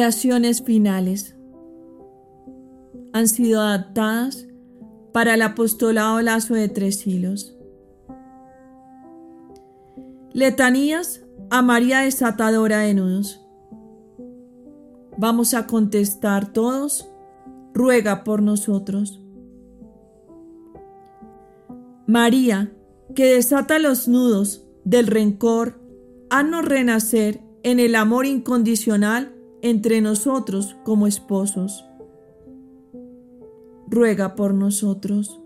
Oraciones finales han sido adaptadas para el apostolado lazo de tres hilos. Letanías a María desatadora de nudos. Vamos a contestar todos. Ruega por nosotros. María, que desata los nudos del rencor, haznos renacer en el amor incondicional entre nosotros como esposos. Ruega por nosotros.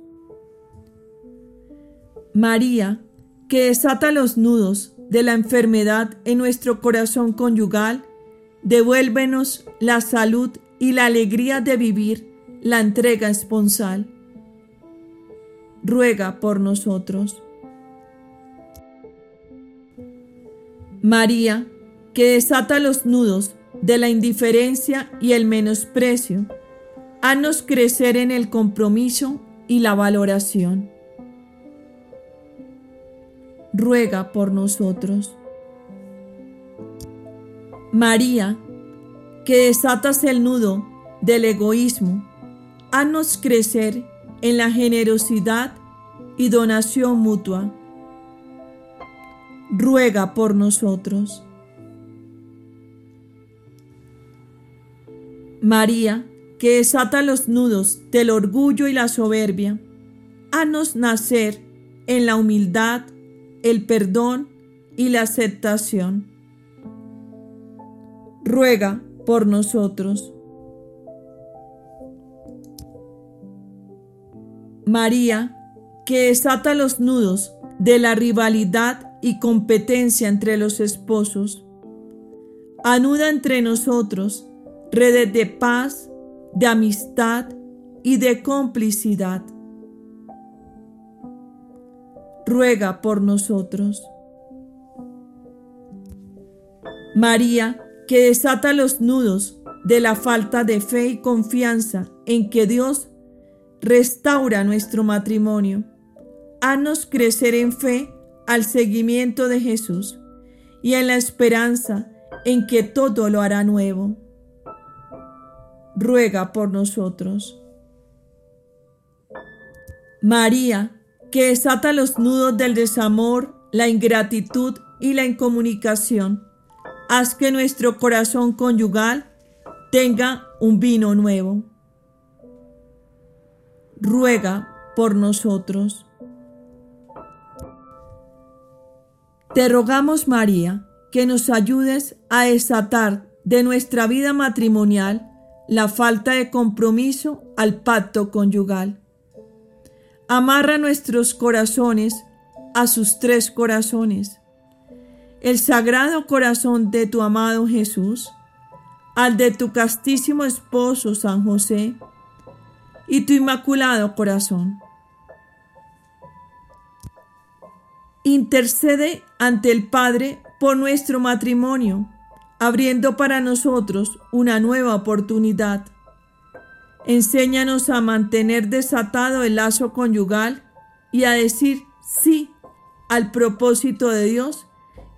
María, que desata los nudos de la enfermedad en nuestro corazón conyugal, devuélvenos la salud y la alegría de vivir la entrega esponsal. Ruega por nosotros. María, que desata los nudos de la indiferencia y el menosprecio, haznos crecer en el compromiso y la valoración. Ruega por nosotros. María, que desatas el nudo del egoísmo, haznos crecer en la generosidad y donación mutua. Ruega por nosotros. María, que desata los nudos del orgullo y la soberbia, haznos nacer en la humildad, el perdón y la aceptación. Ruega por nosotros. María, que desata los nudos de la rivalidad y competencia entre los esposos, anuda entre nosotros redes de paz, de amistad y de complicidad. Ruega por nosotros. María, que desata los nudos de la falta de fe y confianza en que Dios restaura nuestro matrimonio. Haznos crecer en fe al seguimiento de Jesús y en la esperanza en que todo lo hará nuevo ruega por nosotros. María, que desata los nudos del desamor, la ingratitud y la incomunicación, haz que nuestro corazón conyugal tenga un vino nuevo. Ruega por nosotros. Te rogamos, María, que nos ayudes a desatar de nuestra vida matrimonial la falta de compromiso al pacto conyugal. Amarra nuestros corazones a sus tres corazones, el sagrado corazón de tu amado Jesús, al de tu castísimo esposo San José y tu inmaculado corazón. Intercede ante el Padre por nuestro matrimonio abriendo para nosotros una nueva oportunidad. Enséñanos a mantener desatado el lazo conyugal y a decir sí al propósito de Dios,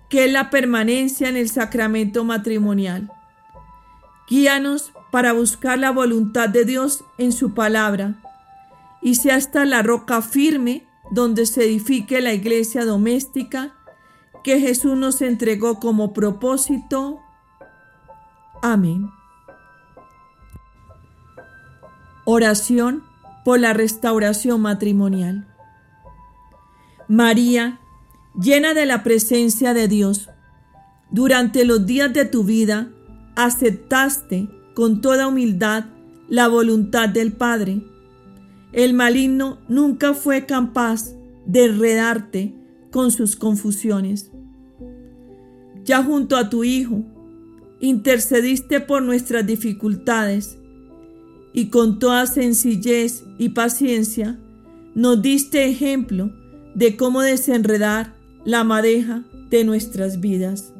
que es la permanencia en el sacramento matrimonial. Guíanos para buscar la voluntad de Dios en su palabra y sea hasta la roca firme donde se edifique la iglesia doméstica que Jesús nos entregó como propósito Amén. Oración por la restauración matrimonial. María, llena de la presencia de Dios, durante los días de tu vida aceptaste con toda humildad la voluntad del Padre. El maligno nunca fue capaz de enredarte con sus confusiones. Ya junto a tu Hijo, intercediste por nuestras dificultades y con toda sencillez y paciencia nos diste ejemplo de cómo desenredar la madeja de nuestras vidas.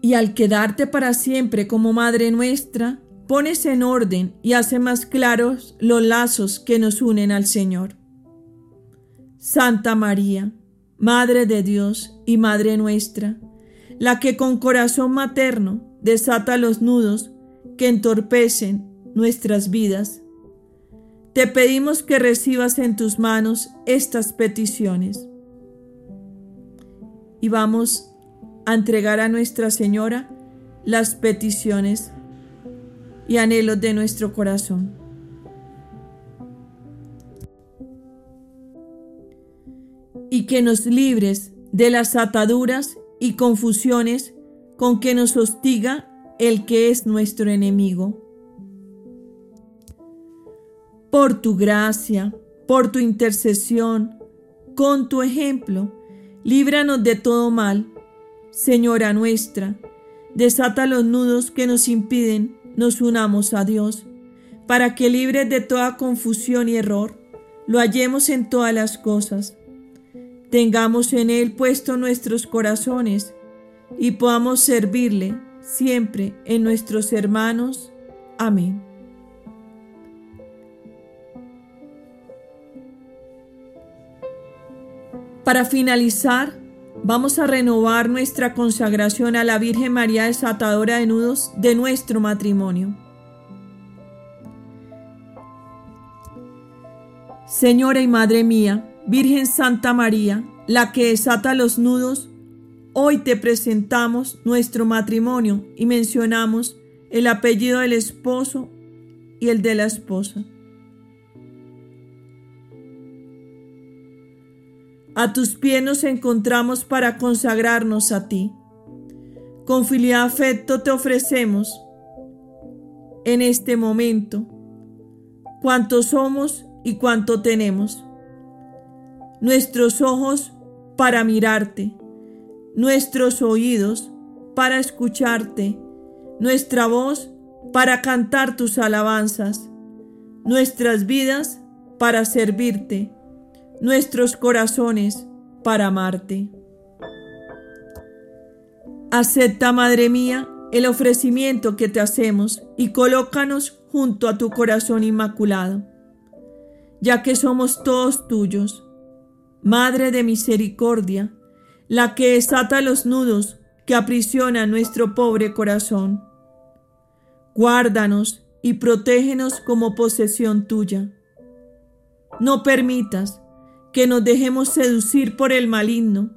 Y al quedarte para siempre como Madre nuestra, pones en orden y hace más claros los lazos que nos unen al Señor. Santa María, Madre de Dios y Madre nuestra, la que con corazón materno desata los nudos que entorpecen nuestras vidas. Te pedimos que recibas en tus manos estas peticiones. Y vamos a entregar a Nuestra Señora las peticiones y anhelos de nuestro corazón. Y que nos libres de las ataduras y confusiones con que nos hostiga el que es nuestro enemigo. Por tu gracia, por tu intercesión, con tu ejemplo, líbranos de todo mal, Señora nuestra, desata los nudos que nos impiden nos unamos a Dios, para que libres de toda confusión y error, lo hallemos en todas las cosas tengamos en Él puesto nuestros corazones y podamos servirle siempre en nuestros hermanos. Amén. Para finalizar, vamos a renovar nuestra consagración a la Virgen María desatadora de nudos de nuestro matrimonio. Señora y Madre mía, Virgen Santa María, la que desata los nudos, hoy te presentamos nuestro matrimonio y mencionamos el apellido del esposo y el de la esposa. A tus pies nos encontramos para consagrarnos a ti. Con filial afecto te ofrecemos en este momento cuánto somos y cuánto tenemos nuestros ojos para mirarte, nuestros oídos para escucharte, nuestra voz para cantar tus alabanzas, nuestras vidas para servirte, nuestros corazones para amarte. Acepta, Madre mía, el ofrecimiento que te hacemos y colócanos junto a tu corazón inmaculado, ya que somos todos tuyos Madre de misericordia, la que desata los nudos que aprisionan nuestro pobre corazón. Guárdanos y protégenos como posesión tuya. No permitas que nos dejemos seducir por el maligno,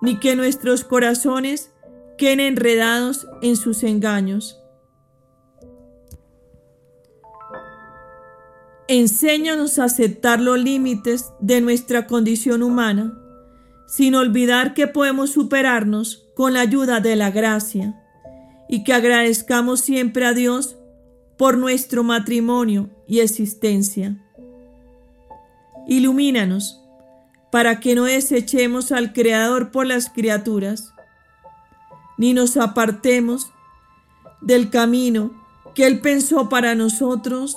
ni que nuestros corazones queden enredados en sus engaños. Enséñanos a aceptar los límites de nuestra condición humana, sin olvidar que podemos superarnos con la ayuda de la gracia y que agradezcamos siempre a Dios por nuestro matrimonio y existencia. Ilumínanos para que no desechemos al Creador por las criaturas, ni nos apartemos del camino que Él pensó para nosotros